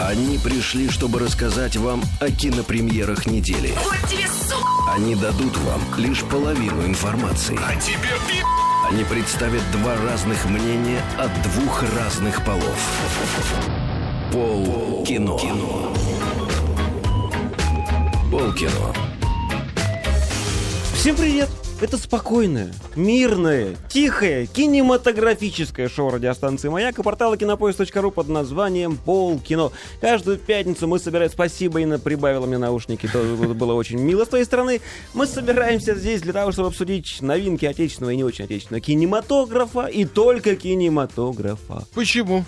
Они пришли, чтобы рассказать вам о кинопремьерах недели. Вот тебе, сука! Они дадут вам лишь половину информации. А тебе пи***! Они представят два разных мнения от двух разных полов. Пол кино. Пол кино. Всем привет! Это спокойное, мирное, тихое, кинематографическое шоу радиостанции «Маяк» и портала кинопоиск.ру под названием «Пол кино». Каждую пятницу мы собираем... Спасибо, Инна прибавила мне наушники, то было очень мило с твоей стороны. Мы собираемся здесь для того, чтобы обсудить новинки отечественного и не очень отечественного кинематографа и только кинематографа. Почему?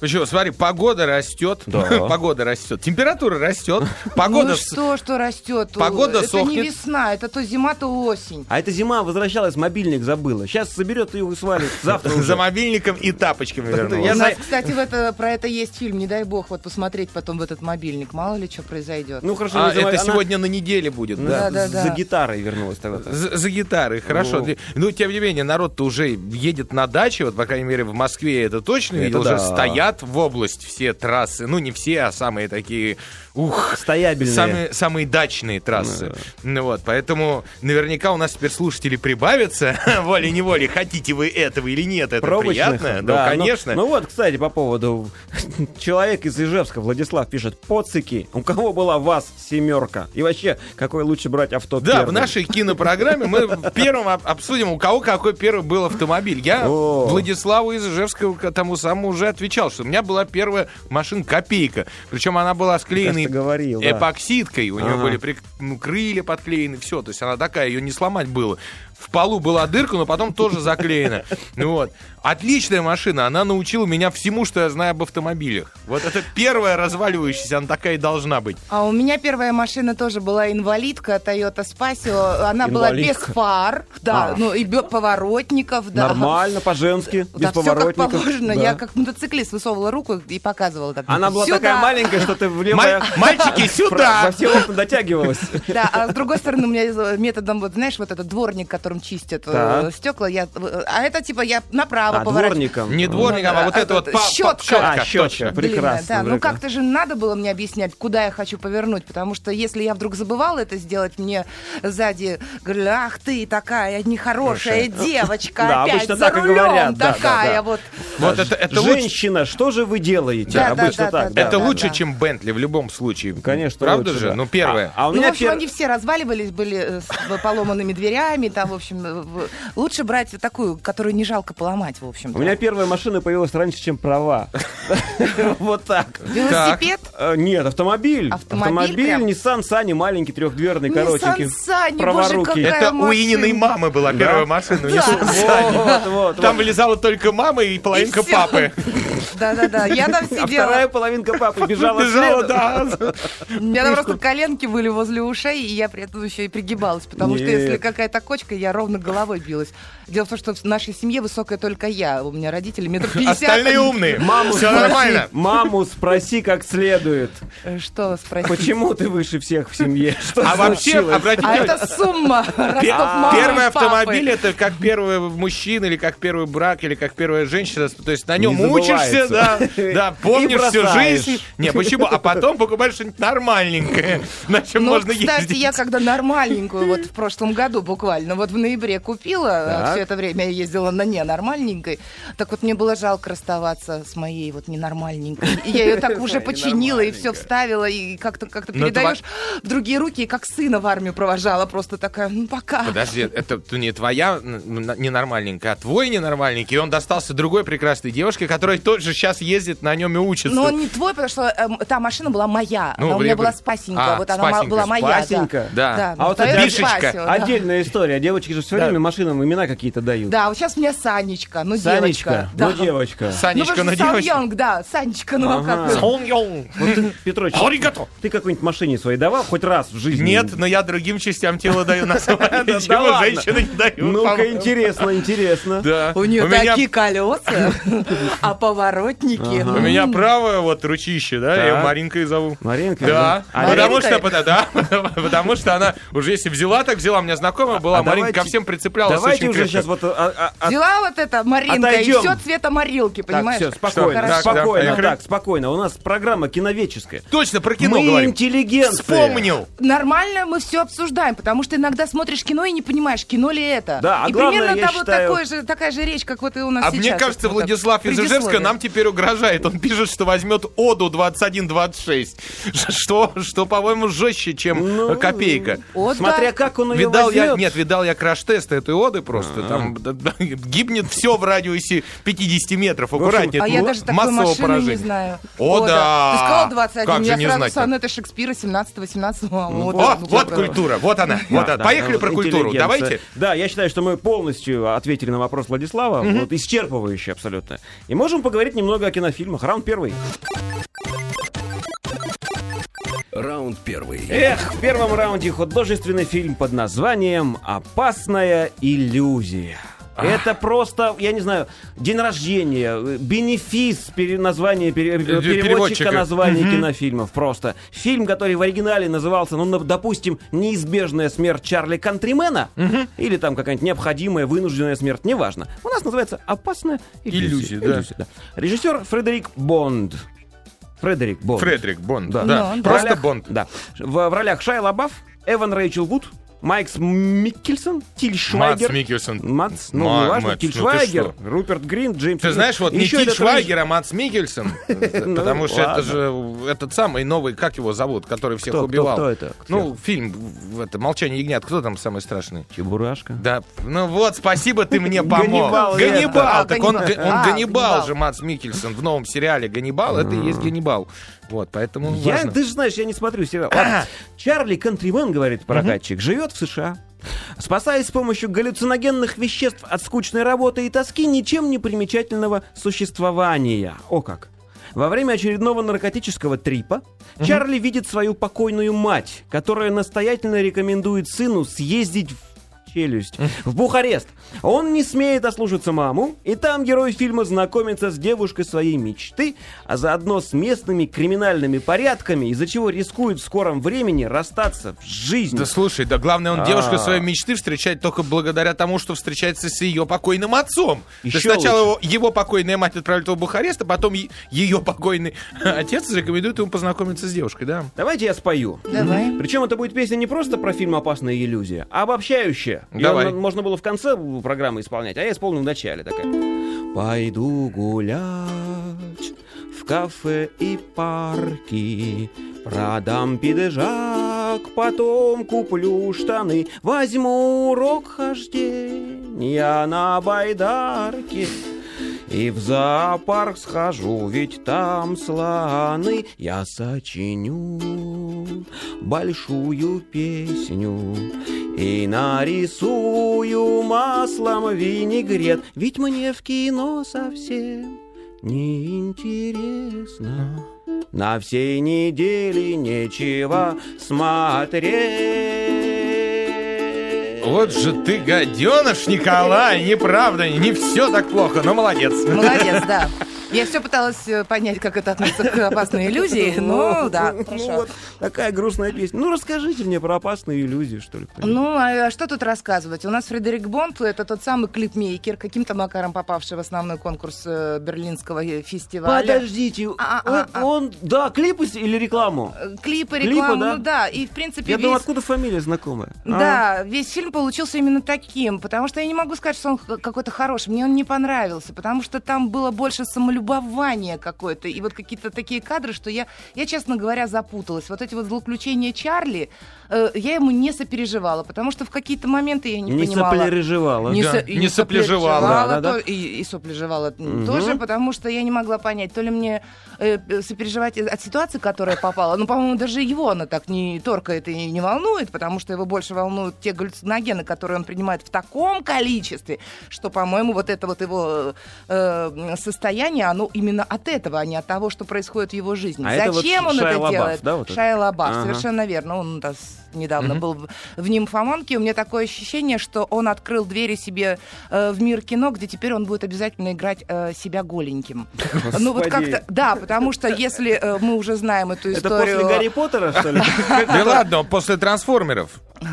Почему? Смотри, погода растет, Да. погода растет, температура растет, погода... ну что, что растет? Погода это сохнет. не весна, это то зима, то осень. А эта зима возвращалась, мобильник забыла. Сейчас соберет ее и свалит. Завтра За мобильником и тапочками У вернулась. знаю- нас, кстати, в это, про это есть фильм, не дай бог, вот посмотреть потом в этот мобильник, мало ли что произойдет. Ну хорошо, А, это она- сегодня на неделе будет, да. Да, да, За гитарой вернулась тогда. За, за гитарой, хорошо. Ну. Ну, тем не менее, народ-то уже едет на даче, вот, по крайней мере, в Москве я это точно Это видел, да. уже стоят в область все трассы, ну, не все, а самые такие, ух, Стоябельные. самые, самые дачные трассы. Ну вот, поэтому наверняка у нас теперь слушатели прибавятся, волей-неволей, хотите вы этого или нет, это Пробочных, приятно? да, ну, ну- конечно. Ну, вот, кстати, по поводу... Человек из Ижевска, Владислав, пишет, поцики, у кого была ВАЗ семерка? И вообще, какой лучше брать авто Да, в первым? нашей кинопрограмме мы первым об- обсудим, у кого какой первый был автомобиль. Я. Владиславу из Ижевска тому самому уже отвечал, что у меня была первая машина копейка. Причем она была склеена говорил, да. эпоксидкой, у нее Ага. были ну, крылья подклеены, все. То есть она такая, ее не сломать было. В полу была дырка, но потом тоже заклеена. Ну вот. Отличная машина, она научила меня всему, что я знаю об автомобилях. Вот это первая разваливающаяся, она такая и должна быть. А у меня первая машина тоже была инвалидка, Toyota Spacio. Она была без Инвалидка. фар, да, А. ну и бе- поворотников, да. Нормально, по-женски, без Да, все как поворотников. положено. Да. Я как мотоциклист высовывала руку и показывала. Так, Она была «Сюда». такая маленькая, что ты в левое... Мальчики, сюда! Во все окна дотягивалась. Да, а с другой стороны, у меня методом, вот знаешь, вот этот дворник, которым чистят э, Так. стекла, я, э, а это типа я направо А, поворачиваю. дворником. Не дворником, а вот А, это вот па- щетка. щетка, А, щетка. Прекрасно. да. Ну как-то же надо было мне объяснять, куда я хочу повернуть, потому что если я вдруг забывала это сделать, мне сзади говорили, ах ты такая нехорошая девочка, Да, опять обычно за так и рулем говорят, да, да, такая да. вот. Вот это, это Женщина, что же вы делаете? Да, Обычно да, так. это да, лучше, да. чем Бентли в любом случае. Конечно, Правда лучше, же? да. Ну, первое. А, а у Ну, меня в общем, пер- они все разваливались, были э, с поломанными дверями, там, общем, э, лучше брать такую, которую не жалко поломать, в общем. У меня первая машина появилась раньше, чем права. Вот так. велосипед. Э, Нет, автомобиль. Автомобиль? Nissan Sunny, маленький, трехдверный, коротенький. Nissan Sunny, боже, какая Это у. Ининой мамы была первая машина. Там вылезала только мама и половинка папы. Да-да-да, я там А сидела. вторая половинка папы бежала Бежала, да. У меня там просто коленки были возле ушей, и я при этом еще и пригибалась, потому что если какая-то кочка, я ровно головой билась. Дело в том, что в нашей семье высокая только я. У меня родители метр пятьдесят. Остальные умные. Маму Все спроси, нормально. Маму спроси как следует. Э, Что спросить? Почему ты выше всех в семье? Что А вообще, обратите А это сумма. Первый автомобиль это как первый мужчина, или как первый брак, или как первая женщина. То есть на нем Не учишься, да, да, помнишь всю жизнь. Не, почему? А потом покупаешь что-нибудь нормальненькое, на чем Ну, можно кстати, ездить. я когда нормальненькую, вот в прошлом году буквально, вот в ноябре купила. Все это время я ездила на ненормальненькой, так вот мне было жалко расставаться с моей вот ненормальненькой. И я ее так уже починила и все вставила, и как-то как Но передаешь в другие руки, и как сына в армию провожала, просто такая, ну пока. Подожди, это не твоя ненормальненькая, а твой ненормальненький. И он достался другой прекрасной девушке, которая тоже сейчас ездит на нем и учится. Но он не твой, потому что эм, та машина была моя. Ну, она у меня была спасенька. А, вот она была моя. Спасенька? Да. Да, А вот Бишечка. Отдельная история. Девочки же все время машинам имена какие-то дают. Да, вот сейчас у меня Санечка, ну Санечка, девочка. Да. ну девочка. Санечка ну, на потому что девочку. Сан Йонг, да, Санечка, ну а Ага. как? Вот ты, Петрович, Аригато. ты какой-нибудь машине своей давал хоть раз в жизни? Нет, но я другим частям тела даю на Да Ничего ладно? женщины не дают. Ну-ка, интересно, интересно. Да. У нее такие колеса, а поворотники. У меня правое вот ручище, да, я. Маринкой зову. Маринка? Да, А потому что, да, потому что она уже если взяла, так взяла, у меня знакомая была, А Маринка ко всем прицеплялась очень крепко. Сейчас вот... а, а, а, Взяла вот это Маринка, Отойдем. и все цвета Морилки, Так, понимаешь? все, спокойно. Так, спокойно, поехали. так, спокойно. У нас программа киновеческая. Точно, про кино Мы говорим. интеллигенция. Вспомнил. Нормально мы все обсуждаем, потому что иногда смотришь кино и не понимаешь, кино ли это. Да, а и главное, примерно я того- считаю- такой же, такая же речь, как вот и у нас А сейчас. мне кажется, Вот так. Владислав из Ижевска Предисловие. нам теперь угрожает. Он пишет, что возьмет Оду 2126. Что, что по-моему, жестче, чем Ну, копейка. О, Смотря да. как он ее Видал я, возьмет. нет, видал я краш-тест этой Оды просто. Там да, да, гибнет все в радиусе 50 метров. Аккуратнее. А я даже такой массового машины поражения. не знаю. О, да. Ты сказал 21, Как же я не сразу сонеты Шекспира 17-18. О, Вот, вот культура, вот она. Вот Да, она. да, Поехали про культуру. Давайте. Да, я считаю, что мы полностью ответили на вопрос Владислава, вот исчерпывающе абсолютно. И можем поговорить немного о кинофильмах. Раунд первый. Раунд первый. Эх, в первом раунде художественный фильм под названием «Опасная иллюзия». Это просто, я не знаю, день рождения, э, бенефис пере- названия пере- э, переводчика переводчика. названий кинофильмов. Просто фильм, который в оригинале назывался, ну, допустим, неизбежная смерть Чарли Кантримена, или там какая-нибудь необходимая вынужденная смерть, неважно. У нас называется «Опасная иллюзия». Иллюзия, да. Режиссер Фредерик Бонд. Фредерик Бонд. Фредерик Бонд. Да. Да. Ну, Просто Бонд. Да. В, в ролях Шайа Лабаф, Эван Рэйчел Вуд, Майкс Миккельсон, Тиль Мац Швайгер. Микельсон. Мац, ну, Ма- неважно, Мац, Тиль ну? Руперт Грин, Джеймс... Ты знаешь, вот не Еще Тиль этот Швайгер, а Мац Микельсон. Потому Ну, что это же этот самый новый, как его зовут, который всех убивал. кто это? Ну, фильм, в- это «Молчание ягнят». Кто там самый страшный? Чебурашка. Да, ну вот, спасибо, ты мне помог. Ганнибал, так он, А, он Ганнибал. Же, Мац Микельсон, в новом сериале «Ганнибал», это и есть Ганнибал. Вот, поэтому Я, важно. ты же знаешь, я не смотрю сериал. Ладно. Чарли Кантримен, говорит прокатчик, живет в США. Спасаясь с помощью галлюциногенных веществ от скучной работы и тоски ничем не примечательного существования. О как! Во время очередного наркотического трипа Чарли видит свою покойную мать, которая настоятельно рекомендует сыну съездить в челюсть, в Бухарест. Он не смеет ослушаться маму, и там герой фильма знакомится с девушкой своей мечты, а заодно с местными криминальными порядками, из-за чего рискует в скором времени расстаться с жизнью. Да слушай, да главное, он А. девушку своей мечты встречает только благодаря тому, что встречается с ее покойным отцом. Еще сначала его, его покойная мать отправит его в Бухарест, а потом ее покойный отец рекомендует ему познакомиться с девушкой, да? Давайте я спою. Давай. Причем это будет песня не просто про фильм «Опасная иллюзия», а обобщающая. Давай. на- можно было в конце программы исполнять, а я исполню в начале такая. Пойду гулять в кафе и парки, продам пиджак, потом куплю штаны, возьму урок хождения на байдарке. И в зоопарк схожу, ведь там слоны. Я сочиню большую песню И нарисую маслом винегрет. Ведь мне в кино совсем не интересно На всей неделе нечего смотреть Вот же ты гаденыш, Николай, неправда, не все так плохо, но молодец. Молодец, да. Я все пыталась э, понять, как это относится к опасной иллюзии, но да, Ну хорошо. вот, такая грустная песня. Ну расскажите мне про опасные иллюзии, что ли. Ну, а что тут рассказывать? У нас Фредерик Бонд — это тот самый клипмейкер, каким-то макаром попавший в основной конкурс э, Берлинского э, фестиваля. Подождите, А, а, а. он, да, клипы или рекламу? Клипы, рекламу, да? ну да, и в принципе Я думаю, откуда фамилия знакомая? А? Да, весь фильм получился именно таким, потому что я не могу сказать, что он какой-то хороший. Мне он не понравился, потому что там было больше самолюбования какое-то, и вот какие-то такие кадры, что я, я, честно говоря, запуталась. Вот эти вот злоключения Чарли, э, я ему не сопереживала, потому что в какие-то моменты я не, Не понимала. соплереживала. Не, Да, со- не соплежевала. Да, да, да. И, и соплежевала Мгм. тоже, потому что я не могла понять, то ли мне э, сопереживать от ситуации, которая попала. Ну, по-моему, даже его она так не торкает и не волнует, потому что его больше волнуют те галлюциногены, которые он принимает в таком количестве, что, по-моему, вот это вот его э, состояние, оно именно от этого, а не от того, что происходит в его жизни. А это вот Зачем он Шайа это Лабаф, делает? да, вот? Шайа Лабаф, Ага. совершенно верно. Он у нас недавно был в- в «Нимфоманке». У меня такое ощущение, что он открыл двери себе э, в мир кино, где теперь он будет обязательно играть э, себя голеньким. Ну вот Господи. как-то, да, потому что если э, мы уже знаем эту Это историю... после Гарри Поттера, что ли? Да ладно, после трансформеров.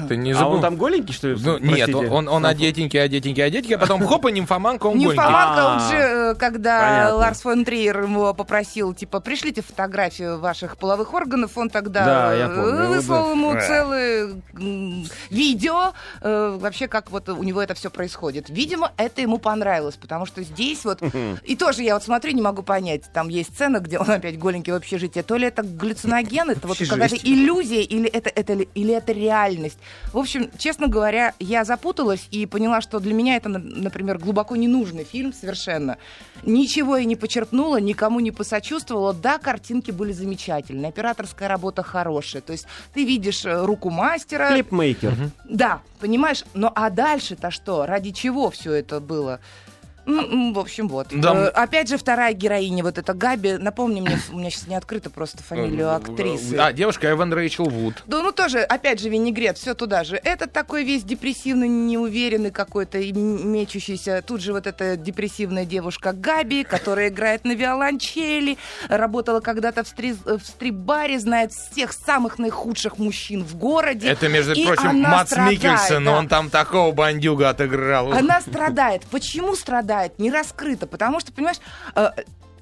Ты не А забыл. он там голенький, что ли? Ну, нет, он, он одетенький, одетенький, одетенький, а потом хопа, нимфоманка, он голенький. Нимфоманка, А, он же, э, когда понятно. Ларс фон Триер его попросил, типа, пришлите фотографию ваших половых органов, он тогда Да, э, выслал ему Да. М, видео, э, вообще, как вот у него это все происходит. Видимо, это ему понравилось, потому что здесь вот, и тоже я вот смотрю, не могу понять, там есть сцена, где он опять голенький в общежитии, то ли это галлюциноген, это вот какая-то иллюзия, или это, это, ли- или это реальность. В общем, честно говоря, я запуталась и поняла, что для меня это, на- например, глубоко ненужный фильм совершенно. Ничего я не почерпнула, никому не посочувствовала. Да, картинки были замечательные, операторская работа хорошая. То есть ты видишь э, руку мастера. Клипмейкер. Да, понимаешь? Ну а дальше-то что? Ради чего все это было? В общем, вот. Да. Э, Опять же, вторая героиня, вот эта Габи. Напомни мне, у меня сейчас не открыта просто фамилию актрисы. А, девушка Эван Рэйчел Вуд. Да, ну тоже, опять же, винегрет, все туда же. Этот такой весь депрессивный, неуверенный какой-то, и мечущийся. Тут же вот эта депрессивная девушка Габи, которая играет на виолончели, работала когда-то в, стриз- в стрип-баре, знает всех самых наихудших мужчин в городе. Это, между И прочим, Мац страдает, Микельсон, да. он там такого бандюга отыграл. Она страдает. Почему страдает? Не раскрыто. Потому что, понимаешь, э,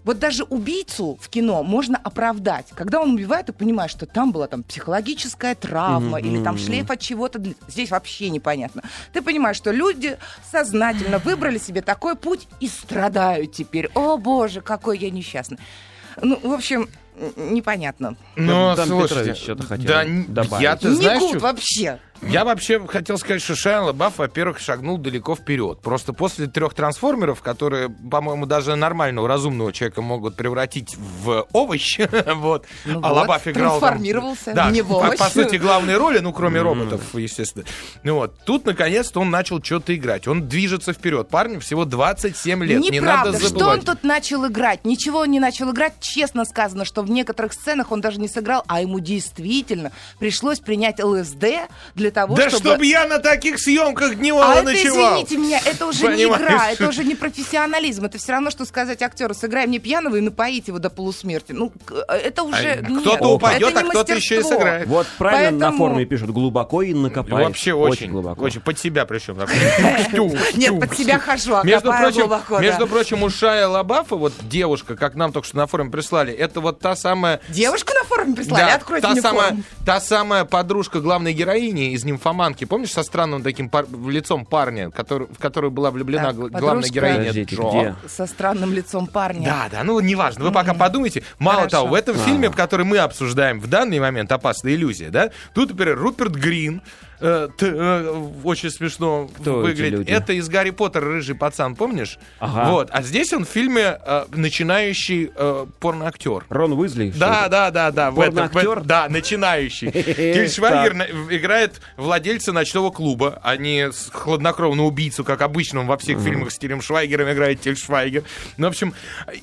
вот даже убийцу в кино можно оправдать. Когда он убивает, ты понимаешь, что там была там психологическая травма Мгм, или там шлейф от чего-то. Здесь вообще непонятно. Ты понимаешь, что люди сознательно выбрали себе такой путь и страдают теперь. О, боже, какой я несчастный. Ну, в общем, непонятно. Ну, слушайте, Петрович что-то хотел да, добавить. я, ты Не знаешь, гуд что- вообще. Я вообще хотел сказать, что Шайа Лабаф, во-первых, шагнул далеко вперед. Просто после трех трансформеров, которые, по-моему, даже нормального, разумного человека могут превратить в овощ, вот, Ну а вот, Лабаф играл... там- трансформировался, да, не в по, овощ. по сути, главные роли, ну, кроме роботов, естественно. Ну вот, тут, наконец-то, он начал что-то играть. Он движется вперед. Парню всего 27 лет, не Неправда. надо Что забывать. он тут начал играть? Ничего он не начал играть. Честно сказано, что в некоторых сценах он даже не сыграл, а ему действительно пришлось принять ЛСД для того, Да чтобы... чтобы я на таких съемках дневала А это, ночевал. извините меня, это уже не Понимаешь? игра, это уже не профессионализм. Это все равно, что сказать актеру, сыграй мне пьяного и напоить его до полусмерти. Ну, это уже... А, кто-то это упадет, не а кто-то еще и сыграет. Вот правильно на Поэтому- форуме пишут, глубоко и накопаешь. Вообще очень, глубоко. очень под себя причем. Нет, под себя хожу, а Между прочим, глубоко, между да. прочим, у Шая Лабафа, вот девушка, как нам только что на форуме прислали, это вот та самая... Девушку на форуме прислали? Да, Откройте мне самая, форум. та самая подружка главной героини из «Нимфоманки». Помнишь, со странным таким пар- лицом парня, который, в которую была влюблена Так, подружка. главная героиня Подождите, Джо? где? Со странным лицом парня. Да, да, ну неважно, вы пока подумайте. Мало Хорошо. того, в этом фильме, который мы обсуждаем в данный момент, «Опасная иллюзия», да, тут, например, Руперт Грин, э, т- э, очень смешно Кто выглядит. Это из «Гарри Поттера» рыжий пацан, помнишь? Ага. Вот, а здесь он в фильме э, начинающий э, порноактер. Рон Уизли? Да, да, да, да. Порноактер? Да, начинающий. Тиль Швайгер на- играет владельца ночного клуба, а не хладнокровного убийцу, как обычно во всех фильмах с Тилем Швайгером играет Тиль Швайгер. Ну, в общем,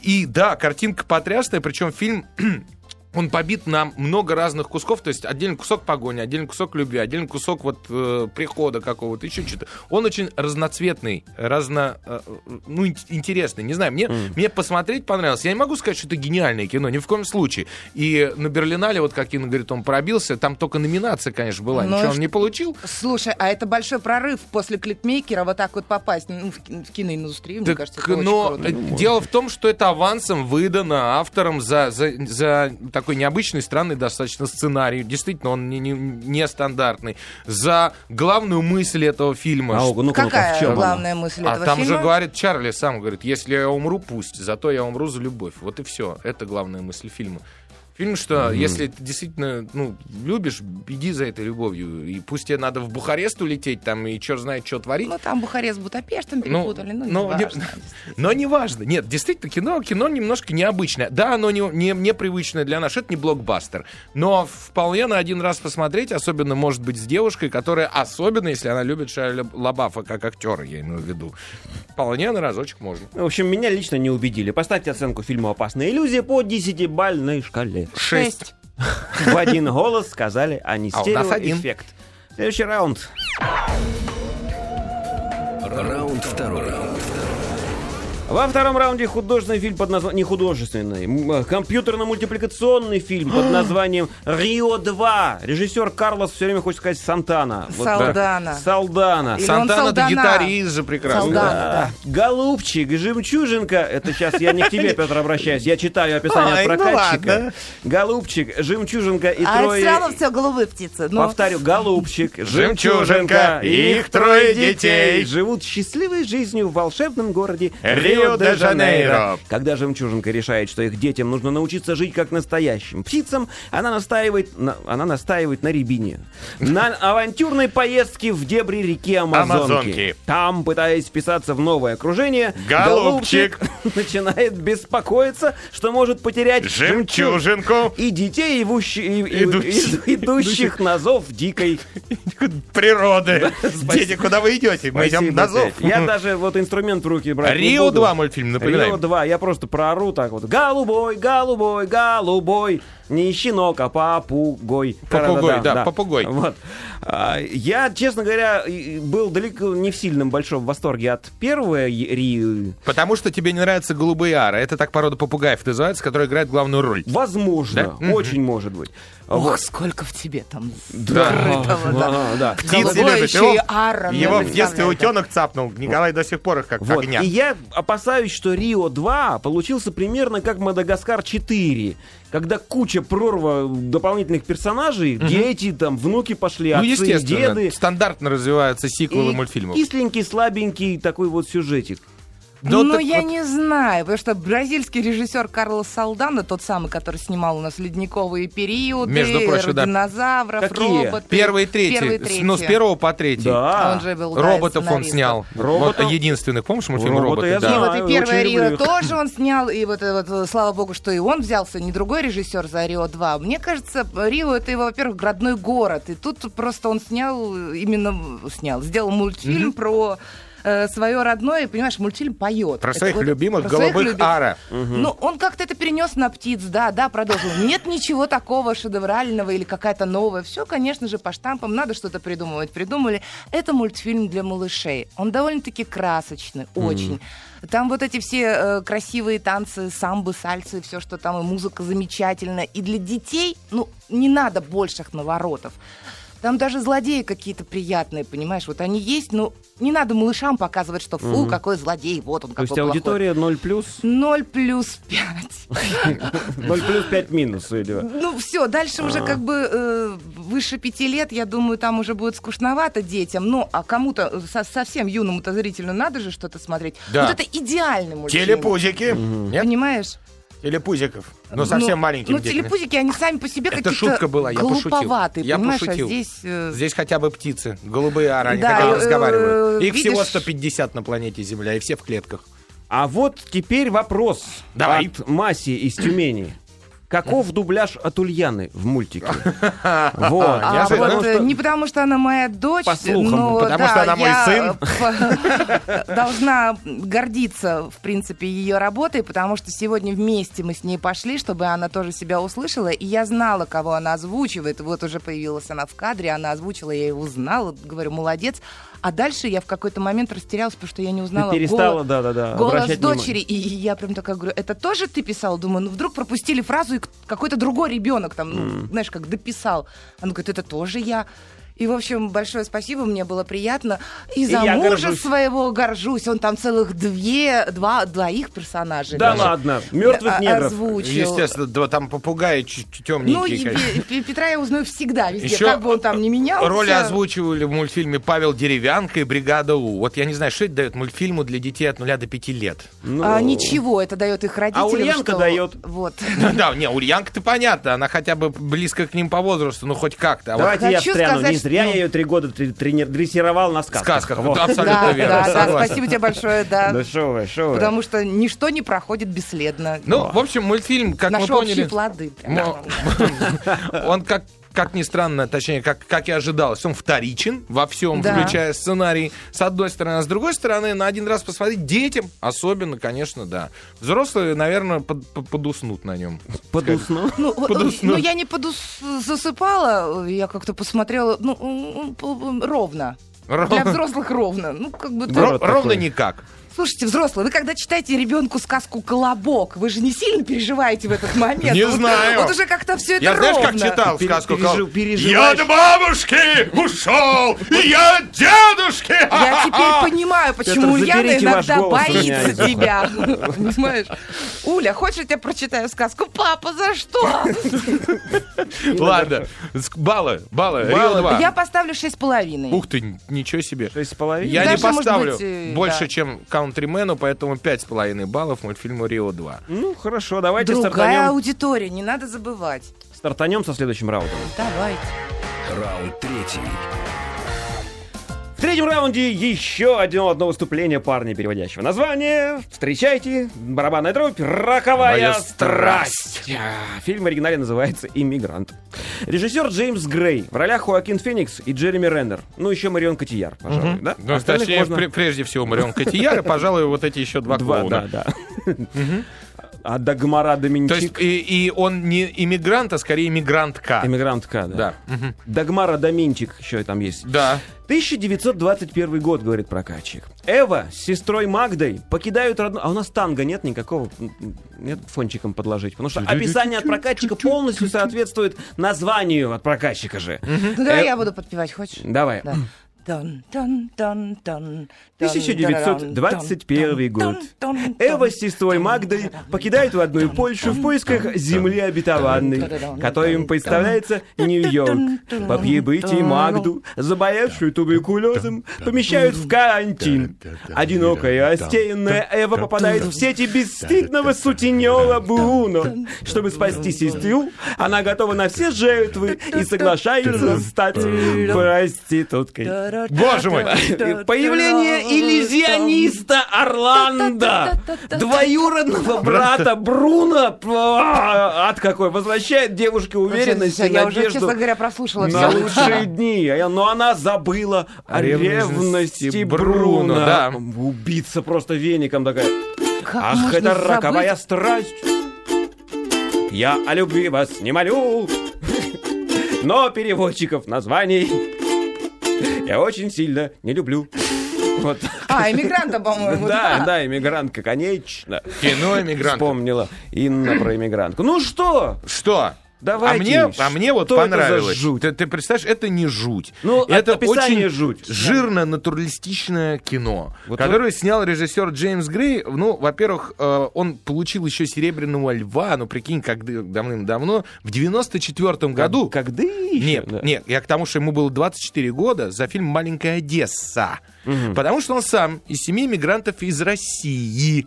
и да, картинка потрясная, причем фильм он побит на много разных кусков, то есть отдельный кусок погони, отдельный кусок любви, отдельный кусок вот э, прихода какого-то, еще что-то. Он очень разноцветный, разно, э, ну, ин- интересный. Не знаю, мне, мне посмотреть понравилось. Я не могу сказать, что это гениальное кино, ни в коем случае. И на Берлинале, вот как Инна говорит, он пробился, там только номинация, конечно, была, Ну, ничего он не получил. Слушай, а это большой прорыв после клипмейкера вот так вот попасть ну, в, ки- в киноиндустрию, мне Так, кажется, это но очень круто. дело в том, что это авансом выдано автором за, за, за такой необычный, странный достаточно сценарий. Действительно, он не, не, нестандартный. За главную мысль этого фильма. А, ну-ка, ну-ка, в Какая чем она? главная мысль а этого там фильма? же говорит Чарли сам говорит, если я умру, пусть, зато я умру за любовь. Вот и все. Это главная мысль фильма. Фильм, что если ты действительно ну, любишь, иди за этой любовью. И пусть тебе надо в Бухарест улететь там и черт знает, что творить. Ну, там Бухарест с Будапештом перепутали, ну, не ну, не- важно. но не важно. Нет, действительно, кино, кино немножко необычное. Да, оно не, не, непривычное для нас, это не блокбастер. Но вполне на один раз посмотреть, особенно, может быть, с девушкой, которая, особенно, если она любит Шайя Лабафа как актера, я имею в виду, вполне на разочек можно. В общем, меня лично не убедили. Поставьте оценку фильму «Опасная иллюзия» по 10-бальной шкале. Шесть. В один голос сказали они. А у нас один. Стереоэффект. Следующий раунд. Раунд второй. Во втором раунде художественный фильм под названием... Не художественный, э, компьютерно-мультипликационный фильм под названием «Рио-2». Режиссер Карлос все время хочет сказать Сантана. Вот, да. Салдана. Салдана. Или Сантана это Салдана. гитарист же прекрасно. Салдана. Да. Голубчик, жемчужинка. Это сейчас я не к тебе, Петр, обращаюсь. Я читаю описание от ну прокатчика. ладно. Голубчик, жемчужинка и А трое... все равно все голубые птицы. Ну, Повторю, голубчик, Жемчужинка их трое детей. живут счастливой жизнью в волшебном городе Рио-де-Жанейро. Когда жемчужинка решает, что их детям нужно научиться жить как настоящим птицам, она настаивает на, она настаивает на рябине. На авантюрной поездке в дебри реки Амазонки. Амазонки. Там, пытаясь вписаться в новое окружение, Голубчик. начинает беспокоиться, что может потерять Жемчужинку и детей, ивущи- и- Идущих. идущих на зов дикой природы. Дети, куда вы идете? Мы идем на зов. Я даже вот инструмент в руки брать не Рио буду. 2 мультфильм, напоминаем. Рио 2, я просто проору так вот. Голубой, голубой, голубой. Не щенок, а попугой. Попугой, Да-да-да, да, попугой. Вот. А, Я, честно говоря, был далеко не в сильном большом восторге от первого Рио. Потому что тебе не нравятся голубые ары. Это так порода попугаев называется, которая играет главную роль. Возможно, Да? очень может быть. ох, Вот. сколько в тебе там Да, скрытого, да. А, да. Птицы любят. Его, его в детстве да. утенок цапнул. Николай до сих пор их как Вот. огня. И я опасаюсь, что Рио 2 получился примерно как Мадагаскар 4. Когда куча прорва дополнительных персонажей, дети, там, внуки пошли, Ну, отцы, деды. стандартно развиваются сиквелы И мультфильмов. кисленький, слабенький такой вот сюжетик. Но ну, так я вот- не знаю, потому что бразильский режиссер Карлос Салдана, тот самый, который снимал у нас ледниковые периоды, Между прочим, да. динозавров, Какие? роботы. Первый и третий. Первый и С- третий. Ну, с первого по третий. Да. Он же был, да, Роботов он снял. Роботов- Вот единственных. Помнишь мультфильм Робота «Роботы»? я Да. И знаю. вот и А, первое Рио тоже он снял, и вот, э, вот слава богу, что и он взялся, не другой режиссер за Рио 2. Мне кажется, Рио это его, во-первых, родной город, и тут просто он снял, именно снял, сделал мультфильм про э, свое родное, и, понимаешь, мультфильм поет. Про Это своих вот- любимых про своих голубых любимых. ара. Ну, он как-то это перенес на птиц, да, да, продолжил. Нет ничего такого шедеврального или какая-то новая. Все, конечно же, по штампам надо что-то придумывать. Придумали. Это мультфильм для малышей. Он довольно-таки красочный, очень. Там вот эти все э, красивые танцы, самбы, сальсы, все, что там, и музыка замечательная. И для детей, ну, не надо больших наворотов. Там даже злодеи какие-то приятные, понимаешь? Вот они есть, но не надо малышам показывать, что фу, какой злодей, вот он То какой есть плохой. аудитория 0 плюс, 0 плюс 5. 0 плюс 5 минус, судя. Ну все, дальше уже как бы э, выше пяти лет, я думаю, там уже будет скучновато детям. Ну, а кому-то э, со- совсем юному-то зрителю надо же что-то смотреть. Да. Вот это идеальный мультфильм. Телепузики. Понимаешь? Телепузиков. Но совсем маленьким Ну, детям. телепузики, они сами по себе Это какие-то шутка была, я пошутил. глуповатые, Я понимаешь? пошутил. А здесь... э, Здесь хотя бы птицы. Голубые они Да, хотя бы э, разговаривают. Их видишь- всего 150 на планете Земля, и все в клетках. А вот теперь вопрос Давай. от Маси из Тюмени. Каков дубляж от Ульяны в мультике? Вот. А Я же- вот потому э, что- не потому, что она моя дочь, По слухам, но потому да, что она мой сын. должна гордиться, в принципе, ее работой, потому что сегодня вместе мы с ней пошли, чтобы она тоже себя услышала, и я знала, кого она озвучивает. Вот уже появилась она в кадре, она озвучила, я ее узнала, говорю, молодец. А дальше я в какой-то момент растерялась, потому что я не Ты узнала перестала, голос- да-да-да, голос обращать внимание. дочери. И я прям такая говорю, это тоже ты писал? Думаю, ну вдруг пропустили фразу, и какой-то другой ребенок там, ну, знаешь, как дописал. Она говорит, это тоже я. И, в общем, большое спасибо, мне было приятно. И за я мужа горжусь. своего горжусь. Он там целых две, два, двоих персонажей. Да даже, ладно, мертвых а- негров. Озвучил. Естественно, да, там попугаи Ну, темненькие. и Пе- Пе- Петра я узнаю всегда, везде. Еще как бы он там не менялся. Роли озвучивали в мультфильме Павел Деревянко и Бригада У. Вот я не знаю, что это дает мультфильму для детей от 0 до 5 лет. Ну, А, ничего, это дает их родителям. Ульянка что- дает. Вот. Да, не, Ульянка-то понятно, она хотя бы близко к ним по возрасту, ну хоть как-то. А вот Давайте я Хочу встряну. сказать, зря что- я ее три года тре- трени- дрессировал на сказках. сказках, Вот. вот абсолютно Да, верно, да, да, спасибо тебе большое, да. Да шо вы, шо вы. Потому что ничто не проходит бесследно. Ну, в общем, мультфильм, как Наши мы поняли... общие плоды. мо- Он как как ни странно, точнее, как, как и ожидалось, он вторичен во всем, Да. включая сценарий, с одной стороны. А с другой стороны, на один раз посмотреть детям, особенно, конечно, да. Взрослые, наверное, под- под- подуснут на нем. Подусну. Ну, вот, Подусну. ну, я не подус... засыпала, я как-то посмотрела, ну, м, ровно. Для взрослых ровно. Ну, как бы... Ро- ровно такой. никак. Слушайте, взрослые, вы когда читаете ребенку сказку «Колобок», вы же не сильно переживаете в этот момент? Не Вот- знаю. Вот уже как-то все это Я знаешь, как ровно. читал Пере- сказку? пережи- Я переживаешь. от бабушки ушел, и я от дедушки. Я теперь понимаю, почему Петр, Ульяна иногда боится тебя. Понимаешь? Уля, хочешь, я тебе прочитаю сказку? Папа, за что? Ладно, баллы, баллы, Рио Баллы. 2. Я поставлю шесть с половиной. Ух ты, ничего себе. Шесть с половиной? Я не поставлю э, больше, чем Каунтримену, поэтому 5,5 баллов мультфильму Рио 2. Ну, хорошо, давайте Другая стартанем, аудитория, не надо забывать. стартанем со следующим раундом. Давайте. Раунд третий. В третьем раунде еще одно, одно выступление парня, переводящего название. Встречайте, барабанная дробь, роковая Моя страсть. А, Фильм в оригинале называется «Иммигрант». Режиссер Джеймс Грей. В ролях Хоакин Феникс и Джереми Реннер. Ну, еще Марион Котияр, пожалуй, да? Ну, Остальных точнее, можно- пре- прежде всего, Марион Котияр, и, пожалуй, вот эти еще два Два, да, клоуна. да. А Дагмара То есть, Доминчик. и, и он не иммигрант, а скорее иммигрантка. Иммигрантка, да. Да. Мгм. Дагмара Доминчик еще там есть. Да. 1921 год, говорит прокатчик. Эва с сестрой Магдой покидают родную... А у нас танго нет никакого? Нет фончиком подложить? Потому что описание от прокатчика полностью соответствует названию от прокатчика же. Ну, давай Э, я буду подпевать, хочешь? Давай. Да. Дон, дон, дон, дон, 1921 год. Эва с сестрой Магдой покидают родную Польшу в поисках земли обетованной, которой им представляется Нью-Йорк. По прибытии Магду, заболевшую туберкулезом, помещают в карантин. Одинокая и растерянная Эва попадает в сети бесстыдного сутенера Бруно. Чтобы спасти сестру, она готова на все жертвы и соглашается стать проституткой. Боже мой. Появление иллюзиониста Орландо, двоюродного брата Бруно, ад какой, возвращает девушке уверенность и Я уже, надежду честно говоря, прослушала на все. лучшие дни. А Но она забыла о ревности Бруно. Убийца просто веником такая. Ах, это роковая страсть. Я о любви вас не молю, но переводчиков названий я очень сильно не люблю. Вот. А, иммигранта, по-моему, Да, да, иммигрантка, конечно. Кино иммигрант. Вспомнила Инна про иммигрантку. Ну что? Что? Давайте. А мне, а мне вот Что это понравилось. жуть? Ты, ты представляешь, это не жуть. Ну, это очень жуть. жирно натуралистичное кино, Вот которое снял режиссер Джеймс Грей. Ну, во-первых, э, он получил еще серебряного льва, ну прикинь, как давным-давно, в 94-м году. Когда еще? Нет, Да. нет, я к тому, что ему было 24 года за фильм «Маленькая Одесса». Потому что он сам из семьи мигрантов из России.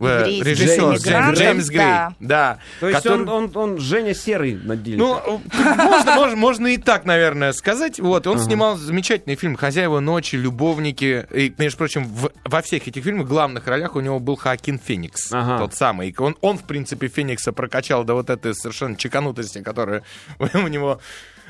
Э, Режиссер Джеймс, Джеймс Грей. да. Да. То есть который- он, он, он Женя Серый на деле. ну, можно, можно, можно и так, наверное, сказать. Вот, он снимал замечательный фильм «Хозяева ночи», «Любовники». И, между прочим, в- во всех этих фильмах в главных ролях у него был Хакин Феникс. Ага. Тот самый. И Он, он, в принципе, Феникса прокачал до вот этой совершенно чеканутости, которая у него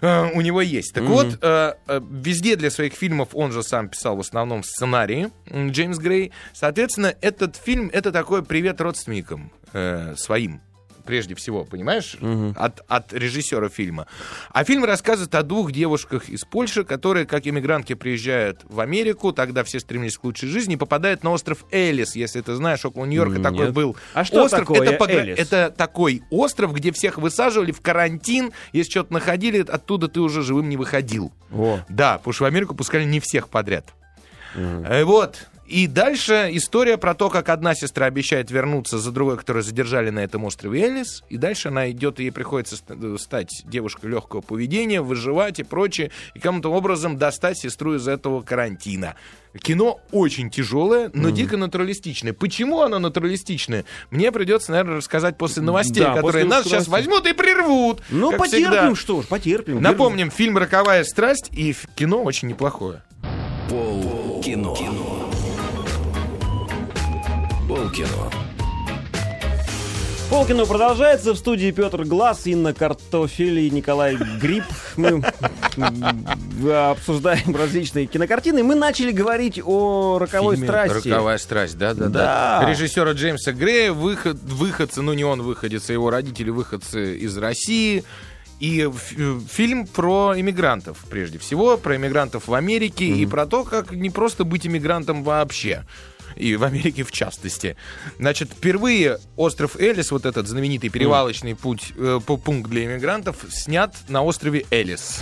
э, у него есть. Так вот, э, э, везде для своих фильмов он же сам писал в основном сценарии, Джеймс Грей. Соответственно, этот фильм — это такой привет родственникам э, своим прежде всего, понимаешь, от, от режиссера фильма. А фильм рассказывает о двух девушках из Польши, которые, как иммигрантки, приезжают в Америку, тогда все стремились к лучшей жизни, и попадают на остров Элис, если ты знаешь, около Нью-Йорка такой был А что остров. такое это, Элис? это такой остров, где всех высаживали в карантин, если что-то находили, оттуда ты уже живым не выходил. Во. Да, потому что в Америку пускали не всех подряд. Э, Вот. И дальше история про то, как одна сестра обещает вернуться за другой, которую задержали на этом острове Элис. И дальше она идет, и ей приходится ст- стать девушкой легкого поведения, выживать и прочее. И каким-то образом достать сестру из этого карантина. Кино очень тяжелое, но дико натуралистичное. Почему оно натуралистичное? Мне придется, наверное, рассказать после новостей, Да, которые после нас сейчас новостей. возьмут и прервут. Ну, потерпим, всегда. что ж, потерпим. Напомним, фильм «Роковая страсть» и кино очень неплохое. Пол кино. Пол кино. Полкино продолжается. В студии Петр Глаз, Инна Картофель и Николай Гриб. Мы обсуждаем различные кинокартины. Мы начали говорить о роковой фильме страсти. «Роковая страсть», да, да, Да. да. Режиссера Джеймса Грея, выход, выходцы, ну не он выходец, а его родители выходцы из России. И э, фильм про иммигрантов, прежде всего, про иммигрантов в Америке и про то, как не просто быть иммигрантом вообще. И в Америке в частности. Значит, впервые остров Элис, вот этот знаменитый перевалочный путь, э, пункт для иммигрантов, снят на острове Элис.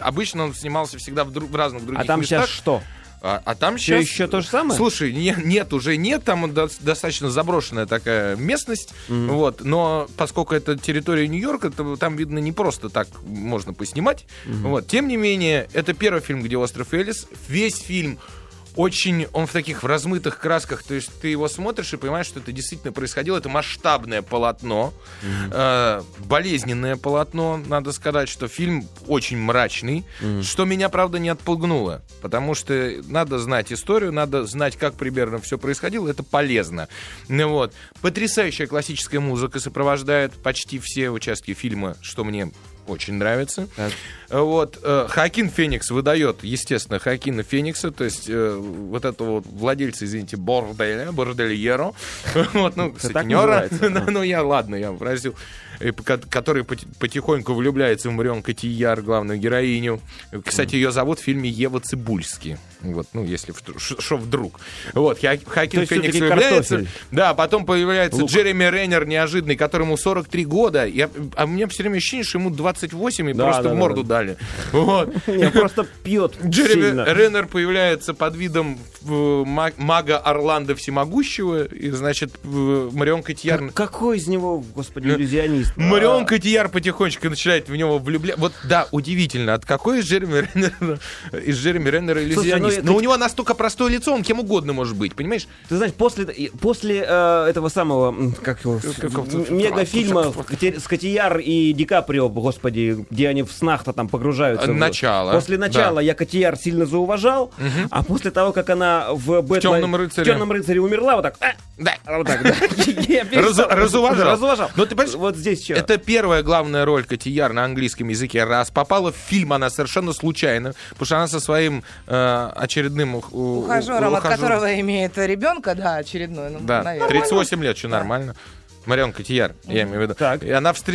Обычно он снимался всегда в, дру- в разных других А там местах. сейчас что? А, а там Все сейчас... еще то же самое? Слушай, не- нет, уже нет, там до- достаточно заброшенная такая местность, вот, но поскольку это территория Нью-Йорка, то там, видно, не просто так можно поснимать, вот, тем не менее, это первый фильм, где остров Элис, весь фильм очень, он в таких в размытых красках, то есть ты его смотришь и понимаешь, что это действительно происходило, это масштабное полотно, э, болезненное полотно, надо сказать, что фильм очень мрачный, что меня, правда, не отпугнуло, потому что надо знать историю, надо знать, как примерно все происходило, это полезно. Ну вот. Потрясающая классическая музыка сопровождает почти все участки фильма, что мне очень нравится. Так. Вот, э, Хакин Феникс выдает, естественно, Хакина Феникса, то есть э, вот этого вот владельца, извините, борделя, бордельеро, вот, ну, сутенера. ну, я, ладно, я просил, который поти- потихоньку влюбляется в Марион Котияр, главную героиню. Кстати, ее зовут в фильме Ева Цибульский. Вот, ну, если что вдруг. Вот, Хакин Феникс влюбляется. картофель. Да, потом появляется Лук. Джереми Рейнер неожиданный, которому 43 года. Я, а у меня все время ощущение, что ему 28 и Да, просто да, в да, морду дали. Вот. Просто пьет Джереми. Реннер появляется под видом э, ма- мага Орландо Всемогущего, и, значит, э, Марион Котияр... Как- Какой из него, господи, иллюзионист? Марион Котияр потихонечку начинает в него влюбляться. Вот, да, удивительно, от какой из Джереми Реннера, из Джереми Реннера иллюзионист? ну, Но это- у него настолько простое лицо, он кем угодно может быть, понимаешь? Ты знаешь, после, после э, этого самого, как его, м- мегафильма Коти- с Котияр и Ди Каприо, господи, где они в снах-то там погружаются. Начало, После начала да. я Котияр сильно зауважал, а после того, как она в. «Темном рыцаре». в «Темном рыцаре» умерла, вот так... «А!» Да. Вот так, да. Разуважал. Разуважал. Но ты понимаешь, Вот здесь что? Это первая главная роль Котияр на английском языке. Раз попала в фильм, она совершенно случайно, потому что она со своим э, очередным ух- у- Ухажером, от ухажером- которого имеет ребенка, да, очередной. Ну, Да, наверное. 38 лет, что нормально. Марион Котияр, я имею в виду. Так. И она встр...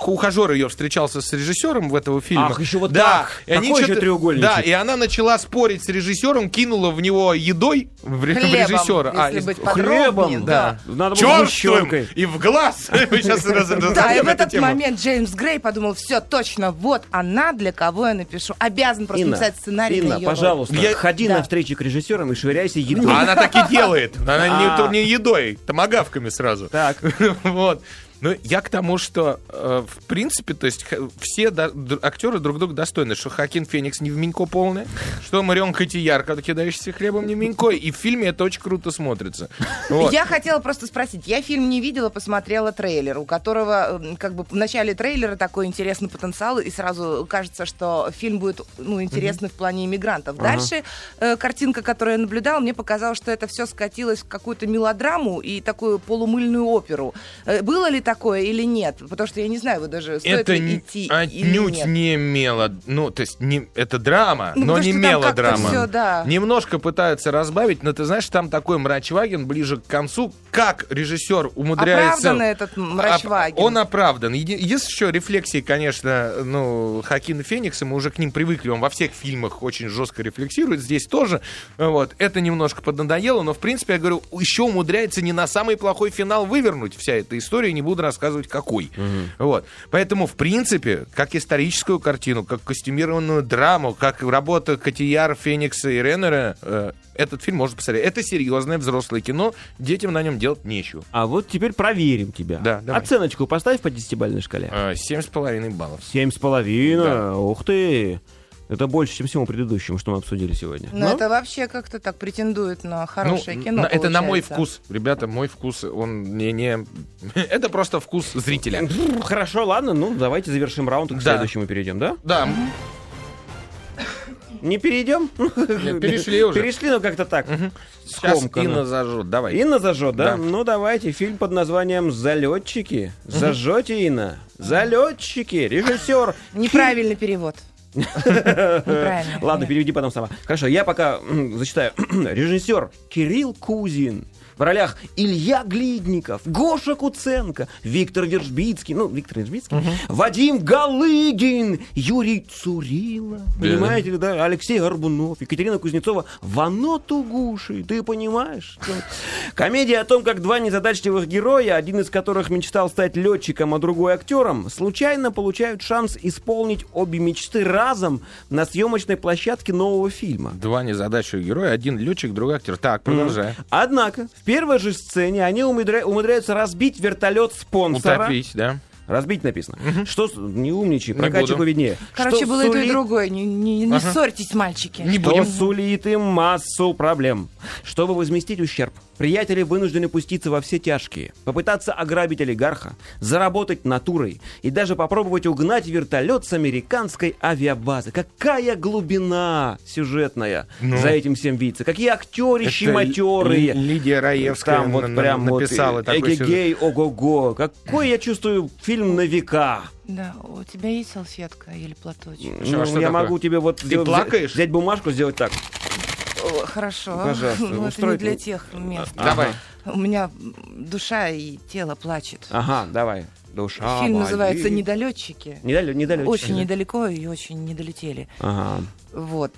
ухажер ее встречался с режиссером в этого фильма. Ах, еще вот да. так. И они Такой же что-то- треугольничек. Да, и она начала спорить с режиссером, кинула в него едой в, в режиссера. А, если быть Хлебом, подробнее, да. Надо Черствым и в глаз. Да, и в этот момент Джеймс Грей подумал, все, точно, вот она, для кого я напишу. Обязан просто Инна, написать сценарий Инна, на ее роль. пожалуйста, ходи Да. на встречи к режиссерам и швыряйся едой. А она так и делает. Она не, А. не едой, томагавками сразу. Так. Вот. Ну, я к тому, что, э, в принципе, то есть все до- д- актеры друг друга достойны, что Хакин Феникс не в Минько полный, что Марион Котияр, когда кидающийся хлебом, не в Минько, и в фильме это очень круто смотрится. Вот. Я хотела просто спросить. Я фильм не видела, посмотрела трейлер, у которого как бы в начале трейлера такой интересный потенциал, и сразу кажется, что фильм будет ну, интересный в плане иммигрантов. Дальше э, картинка, которую я наблюдала, мне показалось, что это все скатилось в какую-то мелодраму и такую полумыльную оперу. Э, было ли такое или нет? Потому что я не знаю, вы даже стоит это ли идти или отнюдь нет. не мело, ну, то есть не, это драма, Ну, но не мелодрама. всё, да. Немножко пытаются разбавить, но ты знаешь, там такой мрачваген ближе к концу, как режиссер умудряется... Оправдан этот мрачваген? Он оправдан. Еди- Есть еще рефлексии, конечно, ну, Хакина Феникса, мы уже к ним привыкли, он во всех фильмах очень жестко рефлексирует, здесь тоже. Вот. Это немножко поднадоело, но, в принципе, я говорю, еще умудряется не на самый плохой финал вывернуть вся эта история, не буду рассказывать, какой. Вот. Поэтому, в принципе, как историческую картину, как костюмированную драму, как работа Котияр, Феникса и Реннера, э, этот фильм можно посмотреть. Это серьезное взрослое кино, детям на нем делать нечего. А вот теперь проверим тебя. Да, давай. Оценочку поставь по десятибалльной шкале. Э, Семь с половиной баллов. Семь с половиной. Ух ты. Это больше, чем всему предыдущему, что мы обсудили сегодня. Но это вообще как-то так претендует на хорошее Ну, кино. на- это на мой вкус. Ребята, мой вкус, он не... не... Это просто вкус зрителя. Хорошо, ладно, ну давайте завершим раунд и к Да. следующему перейдем, да? Да. Не перейдем? перешли уже. Перешли, но как-то так. Сейчас скомканно. Инна зажжет, давай. Инна зажжет, да? Да. Ну давайте, фильм под названием «Залетчики». Зажжете, Инна. «Залетчики». Режиссер. Неправильный перевод. Ладно, переведи потом сама. Хорошо, я пока зачитаю. Режиссер Кирилл Кузин. В ролях Илья Глидников, Гоша Куценко, Виктор Вержбицкий, ну, Виктор Вержбицкий, Вадим Галыгин, Юрий Цурила, понимаете ли, да, Алексей Горбунов, Екатерина Кузнецова, Вано Тугуши, ты понимаешь? что? Комедия о том, как два незадачливых героя, один из которых мечтал стать летчиком, а другой актером, случайно получают шанс исполнить обе мечты разом на съемочной площадке нового фильма. Два незадачливых героя, один летчик, другой актер. Так, продолжай. Однако, в первой же сцене они умудря- умудряются разбить вертолет спонсора. Утопить, да? Разбить написано. Что с- не умничай, Не прокачику буду. виднее. Короче, Что было и то, и сулит- другое. Не, не- не ссорьтесь, мальчики. Не Что будем. сулит им массу проблем. Чтобы возместить ущерб, приятели вынуждены пуститься во все тяжкие, попытаться ограбить олигарха, заработать натурой и даже попробовать угнать вертолет с американской авиабазы. Какая глубина сюжетная Ну. за этим всем видится. Какие актерищи матерые. Ли- Лидия Раевская Там вот прям вот написала э, такой эгегей, ого-го. Какой я чувствую фильм на века. Да, у тебя есть салфетка или платочек? Что, а Ну, что я такое? могу тебе вот Ты сделать- плакаешь? взять бумажку, сделать так. Хорошо. Пожалуйста, Ну, это не для тех мест. Давай. У меня душа и тело плачет. Ага, давай. Душа Фильм болит. называется «Недолетчики». Недалё- недалече. Очень недалеко и очень не долетели. Ага. Вот.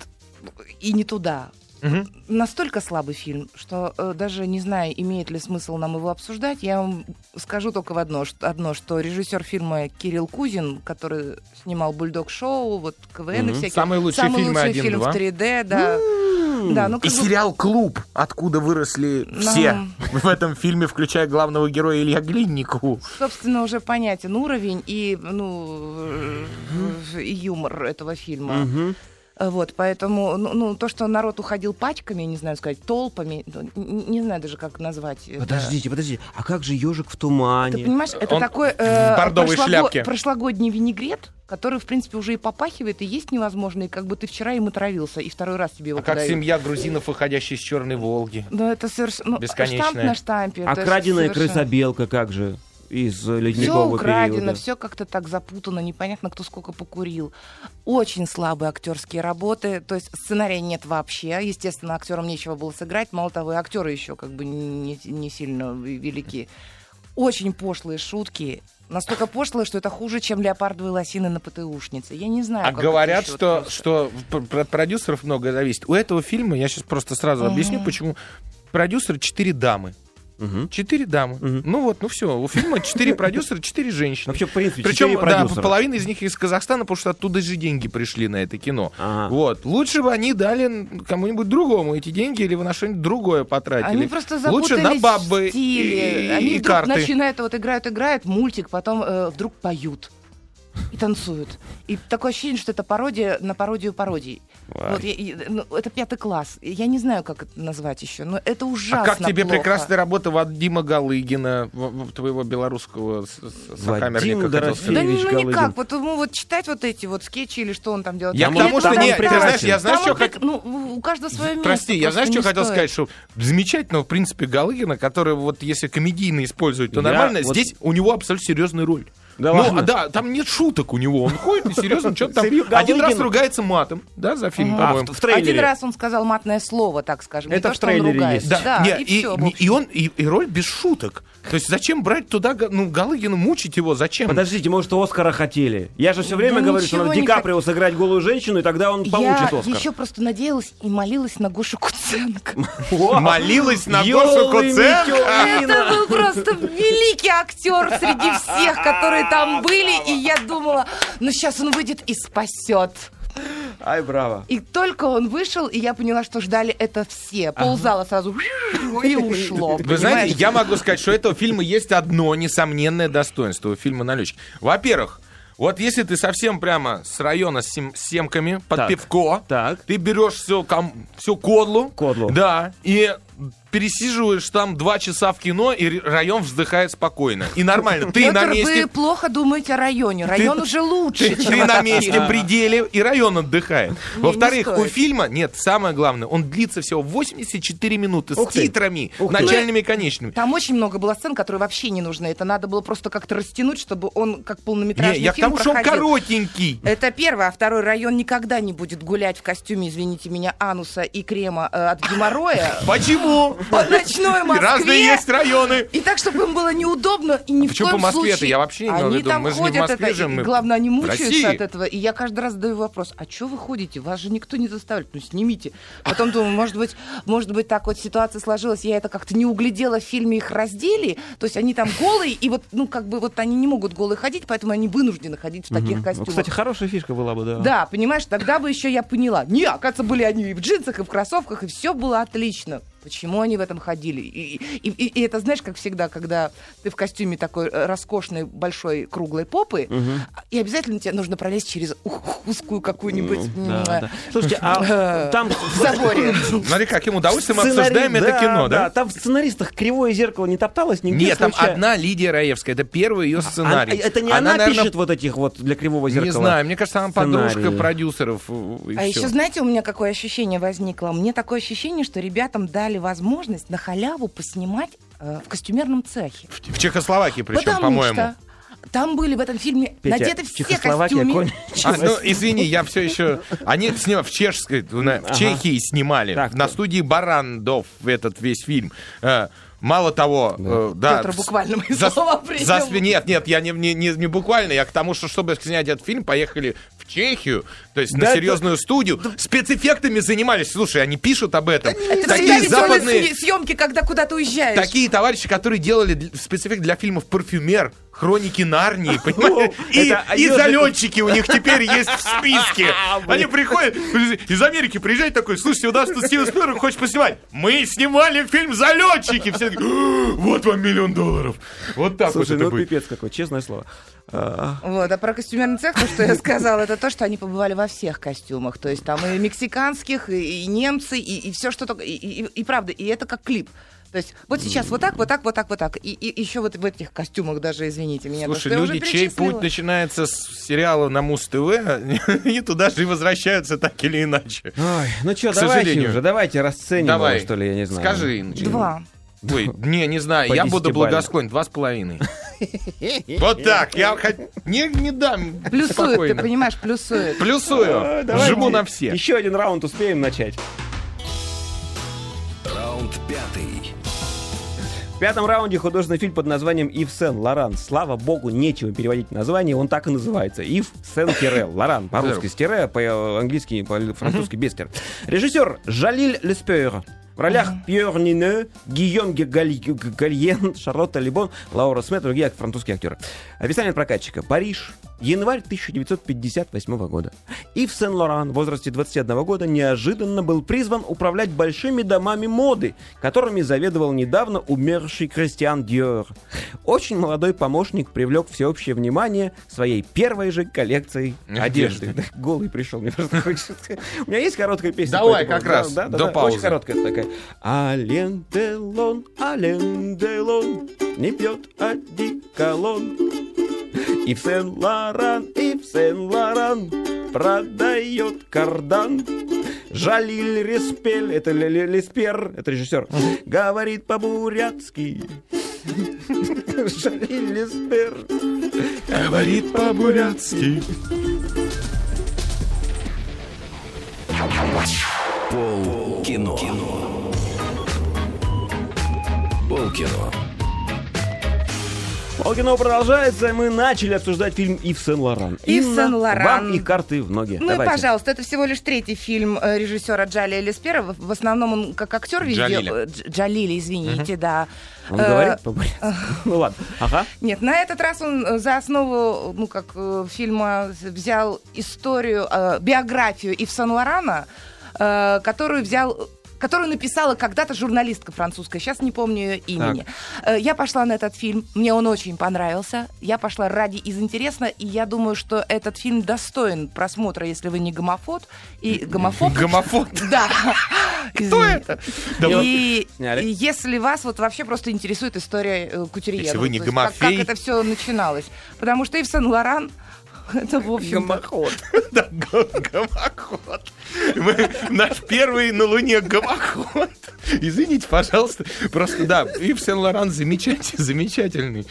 И не туда. Мгм. Настолько слабый фильм, что э, даже не знаю, имеет ли смысл нам его обсуждать. Я вам скажу только в одно, что, одно, что режиссер фильма Кирилл Кузин, который снимал Бульдог-шоу, вот КВН и Мгм. всякие. Самые лучшие Самый фильмы лучший 1, фильм 2. в 3D, да. Да, ну И бы- сериал «Клуб», откуда выросли все Ну. в этом фильме, включая главного героя Илья Глинникову. собственно, уже понятен уровень и, ну, э, и юмор этого фильма. Мгм. Э, Вот, поэтому, ну, ну, то, что народ уходил пачками, не знаю сказать, толпами, ну, н- не знаю даже, как назвать. это. Подождите, подождите. А как же ежик в тумане? Ты понимаешь, это Он такой в бордовой шляпке. прошлогодний винегрет, который, в принципе, уже и попахивает, и есть невозможно, и как бы ты вчера им отравился, и второй раз тебе его А как подают. семья грузинов, выходящая из Черной Волги. Ну, это совершенно... Ну, Бесконечная. штамп на штампе. А краденая совершенно- крысобелка как же? Из э, Все ледникового украдено, периода. все как-то так запутано, непонятно, кто сколько покурил. Очень слабые актерские работы, то есть сценария нет вообще. Естественно, актерам нечего было сыграть. Мало того, и актеры еще как бы не, не сильно велики. Очень пошлые шутки. Настолько пошлые, что это хуже, чем леопардовые лосины на ПТУшнице. Я не знаю. А как говорят, что, просто. что от продюсеров многое зависит. У этого фильма, я сейчас просто сразу Мгм. объясню, почему. Продюсеры четыре дамы. Мгм. Четыре дамы. Мгм. Ну вот, ну все. У фильма четыре продюсера, четыре женщины. Вообще, в принципе, Причем, да, половина из них из Казахстана, потому что оттуда же деньги пришли на это кино. Ага. Вот. Лучше бы они дали кому-нибудь другому эти деньги или вы на что-нибудь другое потратили. Они просто Лучше на бабы стиле. и, Они и вдруг карты. начинают, вот играют, играют мультик, потом э, вдруг поют и танцуют. И такое ощущение, что это пародия на пародию пародий. Ой. Вот, я- и, ну, это пятый класс. Я не знаю, как это назвать еще, но это А ужасно как тебе плохо. прекрасная работа Вадима Галыгина, твоего белорусского сокамерника, Да ну Галыгин. никак, вот, ну, вот читать вот эти вот скетчи или что он там делает. Я Там к он- тому, что не, ты знаешь, я знаю, что прек- ну, у каждого свое место. Прости, я знаю, что хотел стоит. сказать, что замечательного, в принципе, Галыгина, который вот если комедийно использовать, то Я нормально. вот- Здесь у него абсолютно серьезная роль. Да ну, ладно? а, да, там нет шуток у него. Он ходит и серьезно что-то там. Один раз ругается матом, да, за фильм. А, по-моему. в, в трейлере. Один раз он сказал матное слово, так скажем. Это не то, в что он трейлере есть. Да, и, он и, и роль без шуток. То есть зачем брать туда, ну, Галыгина, мучить его, зачем? Подождите, может, Оскара хотели? Я же все время Да говорю, что надо Ди Каприо сыграть голую женщину, и тогда он получит Я Оскар. еще просто надеялась и молилась на Гошу Куценко. Молилась на Гошу Куценко. Это был просто великий актер среди всех, которые там были. И я думала, ну сейчас он выйдет и спасет. Ай, браво. И только он вышел, и я поняла, что ждали это все. Ползала сразу и ушло. Вы знаете, я могу сказать, что у этого фильма есть одно несомненное достоинство у фильма «Налетчик». Во-первых, вот если ты совсем прямо с района с, сем- с семками под Так. пивко, Так. ты берешь все, все кодлу, Кодлу. да, и пересиживаешь там два часа в кино, и район вздыхает спокойно. И нормально. Ты на Петр, месте... вы плохо думаете о районе. Район уже лучше, Ты, чем ты на месте пределе, и район отдыхает. Во-вторых, у фильма, нет, самое главное, он длится всего 84 минуты с ты. титрами, ты. начальными и конечными. Там очень много было сцен, которые вообще не нужны. Это надо было просто как-то растянуть, чтобы он как полнометражный Не, я к фильм тому, что он проходил. коротенький. Это первое. А второй район никогда не будет гулять в костюме, извините меня, ануса и крема э, от геморроя Почему? По ночной Москве. Разные есть районы. И так, чтобы им было неудобно, и ни в Почему коем по Москве-то? Я вообще не в Они там Мы же не в ходят, Москве это, и мы главное, они в мучаются от этого. И я каждый раз задаю вопрос, а что вы ходите? Вас же никто не заставляет. Ну, снимите. Потом думаю, может быть, может быть, так вот ситуация сложилась, я это как-то не углядела в фильме, их раздели. То есть они там голые, и вот, ну, как бы вот они не могут голые ходить, поэтому они вынуждены ходить в таких Ну, костюмах. кстати, хорошая фишка была бы, да. Да, понимаешь, тогда бы еще я поняла. Не, оказывается, были они и в джинсах, и в кроссовках, и все было отлично. Почему они в этом ходили? И, и- и- и это, знаешь, как всегда, когда ты в костюме такой э, роскошной, большой, круглой попы, и обязательно тебе нужно пролезть через узкую какую-нибудь Да, м, да. Слушайте, а э, там в заборе. Смотри, каким удовольствием мы обсуждаем это да, кино, да? Там в сценаристах кривое зеркало не топталось нигде Нет, там одна Лидия Раевская, это первый ее сценарий. А- это не она, пишет вот этих вот для кривого зеркала? Не знаю, мне кажется, она подружка продюсеров. э, А еще, знаете, у меня какое ощущение возникло? Мне такое ощущение, что ребятам дали возможность на халяву поснимать э, в костюмерном цехе. В в Чехословакии причем, по-моему. что там были в этом фильме Петя, надеты все костюмы. кончилась. А, ну, извини, я все еще... Они снимали в чешской, в Ага. Чехии снимали, Так, на студии Барандов этот весь фильм. Мало того, э, да. Петр буквально мои за- слова принял. за спи- Нет, нет, я не, не, не, не буквально, я к тому, что чтобы снять этот фильм, поехали в Чехию, то есть Да на это- серьезную студию, спецэффектами занимались. Слушай, они пишут об этом. Это всегда Такие веселые западные, съе- съемки, когда куда-то уезжаешь. такие товарищи, которые делали спецэффект для фильмов «Парфюмер», «Хроники Нарнии», понимаете? И, Это и «Ежик». залетчики у них теперь есть в списке. Они приходят, из Америки приезжают такой, слушайте, у нас тут Стивен Спилберг хочет поснимать. Мы снимали фильм «Залетчики». Все такие, «А, вот вам миллион долларов. Вот так Слушай, вот это ну будет. пипец какой, честное слово. А, Вот, а про костюмерный цех, то, что я сказала, это то, что они побывали во всех костюмах. То есть там и мексиканских, и, и немцы, и, и все, что только... И, и- и правда, и это как клип. То есть вот сейчас вот так, вот так, вот так, вот так. И, и еще вот в этих костюмах даже, извините меня. то, Слушай, уже люди, чей путь начинается с сериала на Муз-ТВ, они туда же и возвращаются так или иначе. Ой, ну что, К давайте сожалению. уже, давайте расценим Давай, его, что ли, я не знаю. скажи. Два. Ой, не, не знаю, По я буду благосклонен. Два с половиной. Вот так, я не, не дам Плюсует, ты понимаешь, плюсует. Плюсую, давайте жму на все. Еще один раунд успеем начать. В пятом раунде художественный фильм под названием «Ив Сен Лоран». Слава богу, нечего переводить название, он так и называется. «Ив Сен Тире Лоран». По-русски с тире, по-английски, по-французски без тире. Режиссер Жалиль Леспер. В ролях Пьер Нине, Гийом Гальен, Шарлотта Либон, Лаура Смет, другие французские актеры. Описание прокатчика. Париж. Январь 1958 года. Ив Сен-Лоран в возрасте 21 года неожиданно был призван управлять большими домами моды, которыми заведовал недавно умерший Кристиан Диор. Очень молодой помощник привлек всеобщее внимание своей первой же коллекцией одежды. Голый пришел, мне просто хочется. У меня есть короткая песня. Давай, как раз, до паузы. Очень короткая такая. Ален Делон, Ален Делон, не пьет одеколон. Ив Сен Лоран, Ив Сен Лоран продает кардан. Жалиль Респель, это Ле- Ле- Леспер, это режиссер, говорит по-бурятски. Жалиль Леспер. Говорит по-бурятски. Пол кино. Кино. Полкино продолжается, мы начали обсуждать фильм Ив Сен Лоран. Ив Сен-Лоран. Вам и карты в ноги. Ну и пожалуйста, это всего лишь третий фильм э, режиссера Джалия Леспера. В основном он как актер везде. Джалиля. э, Дж- Джалили, извините, да. Он Э, говорит по-бурятски? Ну ладно. Ага. Нет, на этот раз он э, за основу, ну, как э, фильма взял историю, э, биографию Ив Сен-Лорана, э, которую взял которую написала когда-то журналистка французская, сейчас не помню ее имени. Э, Я пошла на этот фильм, мне он очень понравился. Я пошла ради из интересно, и я думаю, что этот фильм достоин просмотра, если вы не гомофоб. И гомофоб. Гомофоб. Да. Кто это? И, если вас вот вообще просто интересует история э, Кутюрье, Если вы не гомофей. Как, это все начиналось. Потому что Ив Сен-Лоран, это, в общем Да, го- гомоход. Наш первый на Луне гомоход. Извините, пожалуйста. Просто, да, Ив Сен-Лоран замечательный, замечательный.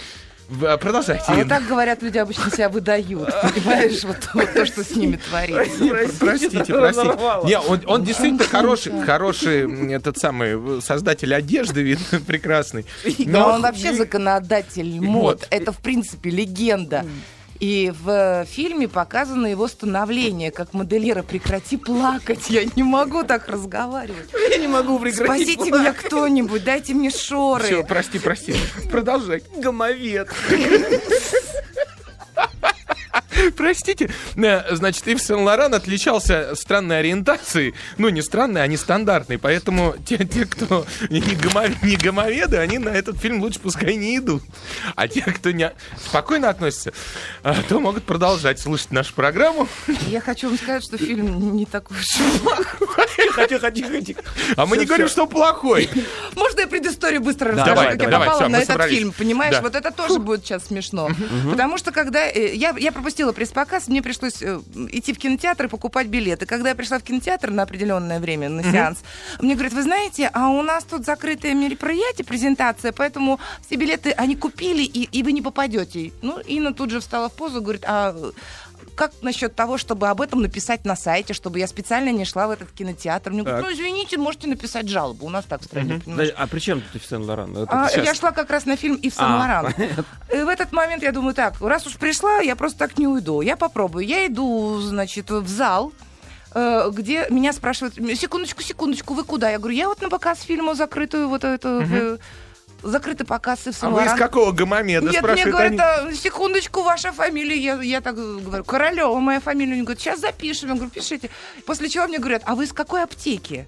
Продолжайте. А вот так говорят, люди обычно себя выдают. Понимаешь, вот, вот то, что с ними творится. Простите, простите. Не, он, он действительно хороший, хороший этот самый э, создатель одежды, видно, прекрасный. Но он вообще законодатель мод. Вот. Это, в принципе, легенда. И в фильме показано его становление как модельера. Прекрати плакать, я не могу так разговаривать. Я не могу прекратить. Спасите меня кто-нибудь, дайте мне Все, шоры. прости, прости. Продолжай. Гомовед. Простите, э, значит, Ив Сен-Лоран отличался странной ориентацией. Ну, не странной, а нестандартной. Поэтому те, те кто не, гомо- не гомоведы, они на этот фильм лучше пускай не идут. А те, кто не спокойно относятся, а, то могут продолжать слушать нашу программу. Я хочу вам сказать, что фильм не такой уж плохой. Хочу, хочу. А мы не говорим, что плохой. Можно я предысторию быстро Да, расскажу, как я давай, попала на этот собрались. фильм, понимаешь? Да. Вот это тоже будет сейчас смешно. Потому что когда э, я, я пропустила пресс-показ, мне пришлось э, идти в кинотеатр и покупать билеты. Когда я пришла в кинотеатр на определенное время, на сеанс, мне говорят, вы знаете, а у нас тут закрытое мероприятие, презентация, поэтому все билеты они купили, и, и вы не попадете. Ну, Инна тут же встала в позу, говорит, а как насчет того, чтобы об этом написать на сайте, чтобы я специально не шла в этот кинотеатр? Мне говорят, ну, извините, можете написать жалобу. У нас так в стране, понимаешь? А при чем тут Лоран? Это А, сейчас. я шла как раз на фильм Ив А, Сен-Лоран. И в этот момент я думаю, так, раз уж пришла, я просто так не уйду. Я попробую. Я иду, значит, в зал, э, где меня спрашивают, секундочку, секундочку, вы куда? Я говорю, я вот на показ фильма закрытую вот эту... э, Закрытый показ Ив А вы из какого гомомеда, Нет, мне говорят? «А, секундочку, ваша фамилия. Я, я так говорю, Королева, моя фамилия. Они говорят, сейчас запишем. Я говорю, пишите. После чего мне говорят, а вы из какой аптеки?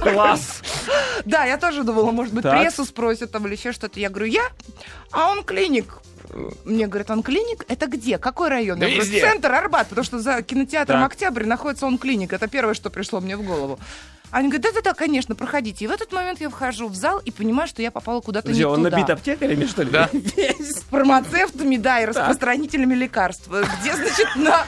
Класс. Да, я тоже думала, может быть, прессу спросят там или еще что-то. Я говорю, я, а он клиник. Мне говорят, он клиник? Это где? Какой район? Да я говорю, центр Арбат, потому что за кинотеатром Так. Октябрь находится он клиник. Это первое, что пришло мне в голову. Они говорят, да-да-да, конечно, проходите. И в этот момент я вхожу в зал и понимаю, что я попала куда-то не Где, он туда. набит аптекарями, что ли? Да. С фармацевтами, да, и распространителями лекарств. Где, значит, на,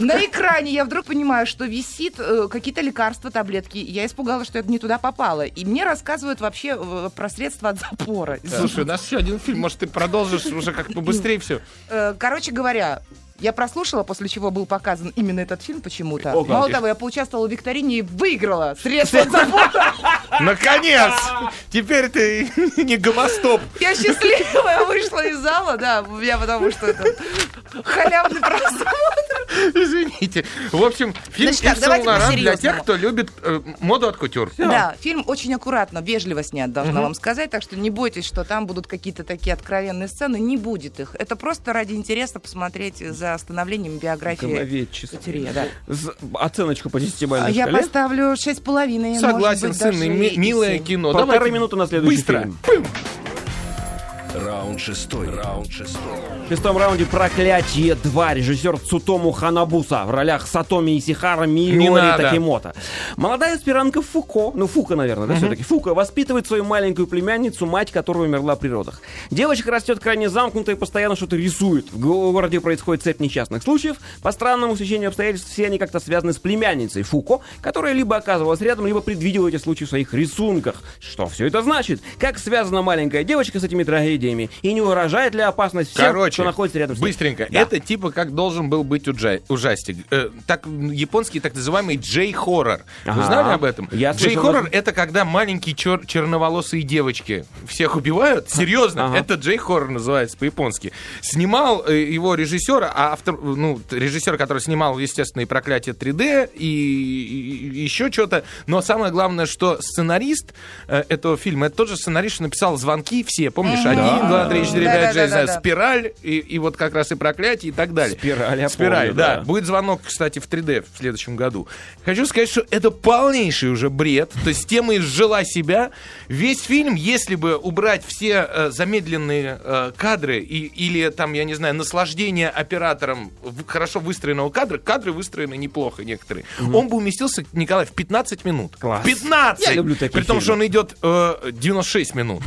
на экране я вдруг понимаю, что висит э, какие-то лекарства, таблетки. Я испугалась, что это не туда попало. И мне рассказывают вообще э, про средства от запора. Слушай, у нас еще один фильм, может, ты продолжишь уже как побыстрее все. Э, Короче говоря, я прослушала, после чего был показан именно этот фильм почему-то. О. Мало того, я поучаствовала в викторине и выиграла средства от запора. Наконец! Теперь ты не гомостоп. Я счастливая вышла из зала, да, я потому что это халявный просмотр. Извините. В общем, фильм Значит так, для тех, кто любит э, моду от кутюр. Да, фильм очень аккуратно, вежливо снят, должна вам сказать, так что не бойтесь, что там будут какие-то такие откровенные сцены, не будет их. Это просто ради интереса посмотреть за становлением биографии. Катерия, да. Оценочку по десятибалльной Я шкале. поставлю шесть с половиной. Согласен, быть, сын, милое кино. Полторы Давайте минуты на следующий Быстро. фильм. Пым. Раунд шестой. Раунд шестой. В шестом раунде «Проклятие 2» режиссер Цутому Ханабуса в ролях Сатоми Исихара, Миори. Такимото. Молодая аспирантка Фуко, ну Фука, наверное, да, все-таки, Фука воспитывает свою маленькую племянницу, мать которой умерла при родах. Девочка растет крайне замкнутой и постоянно что-то рисует. В го- городе происходит цепь несчастных случаев. По странному стечению обстоятельств все они как-то связаны с племянницей Фуко, которая либо оказывалась рядом, либо предвидела эти случаи в своих рисунках. Что все это значит? Как связана маленькая девочка с этими трагедиями? И не угрожает ли опасность всем, Короче, кто находится рядом с ней? быстренько. Да. Это типа как должен был быть уджа- ужастик. Э, так, японский так называемый джей-хоррор. Вы Ага. знали об этом? Я слышал, Джей-хоррор но- это когда маленькие чер- черноволосые девочки всех убивают. Серьезно, Ага. это джей-хоррор называется по-японски. Снимал э, его режиссер, а автор, ну, режиссер, который снимал, естественно, и проклятие 3D, и, и- и еще что-то. Но самое главное, что сценарист э, этого фильма, это тот же сценарист, что написал звонки все, помнишь, один, Один, два, три, четыре, пять, шесть, Да-да-да-да-да. спираль, и, и вот как раз и проклятие, и так далее. Спираль, я Спираль, помню, да. да. Будет звонок, кстати, в 3D в следующем году. Хочу сказать, что это полнейший уже бред. То есть тема изжила себя. Весь фильм, если бы убрать все э, замедленные э, кадры и, или там, я не знаю, наслаждение оператором в- хорошо выстроенного кадра, кадры выстроены неплохо некоторые, он бы уместился, Николай, в 15 минут. Класс. 15! Я люблю такие При том, фильмы. что он идет э, 96 минут.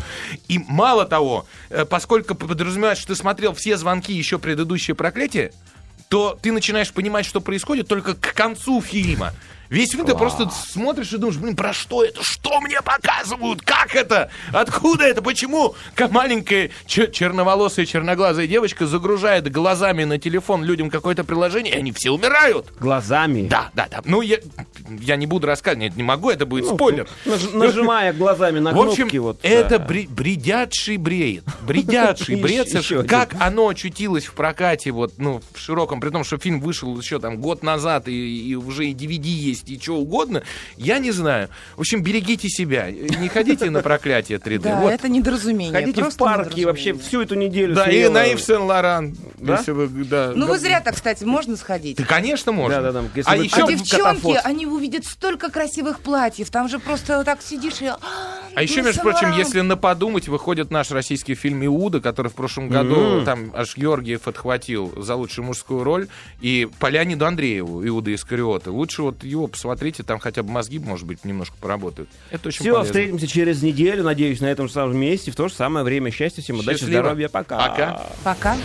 И мало того, поскольку подразумевает, что ты смотрел все звонки еще предыдущее проклятие, то ты начинаешь понимать, что происходит только к концу фильма. Весь фильм ты просто смотришь и думаешь, блин, про что это? Что мне показывают? Как это? Откуда это? Почему ка- маленькая чер- черноволосая черноглазая девочка загружает глазами на телефон людям какое-то приложение, и они все умирают? Глазами. Да, да, да. Ну, я, я не буду рассказывать, нет, не могу, это будет Ну, спойлер. наж- нажимая глазами на В общем, кнопки. вот, это да. бре- бредятший бред. Бредятший бред. Как оно очутилось в прокате, вот, ну, в широком, при том, что фильм вышел еще там год назад, и, и уже и DVD есть, и что угодно, я не знаю. В общем, берегите себя. Не ходите на проклятие 3D. Да, Вот. это недоразумение. Ходите в парки недоразумение. вообще всю эту неделю. Да, и на Ив Сен-Лоран. Да? Если вы- да. Ну, вы зря так, кстати, можно сходить. Да, конечно, можно. Да-да-да, если а вы- еще, А девчонки, они увидят столько красивых платьев. Там же просто вот так сидишь и... «А, А еще, между прочим, Сен-Лоран». если на подумать, выходит наш российский фильм «Иуда», который в прошлом году там аж Георгиев отхватил за лучшую мужскую роль, и по Леониду Андрееву, Иуда Искариота. Лучше вот его посмотрите, там хотя бы мозги, может быть, немножко поработают. Это очень Все, полезно. встретимся через неделю, надеюсь, на этом же самом месте, в то же самое время. Счастья всем, удачи, здоровья, пока. Пока. Пока.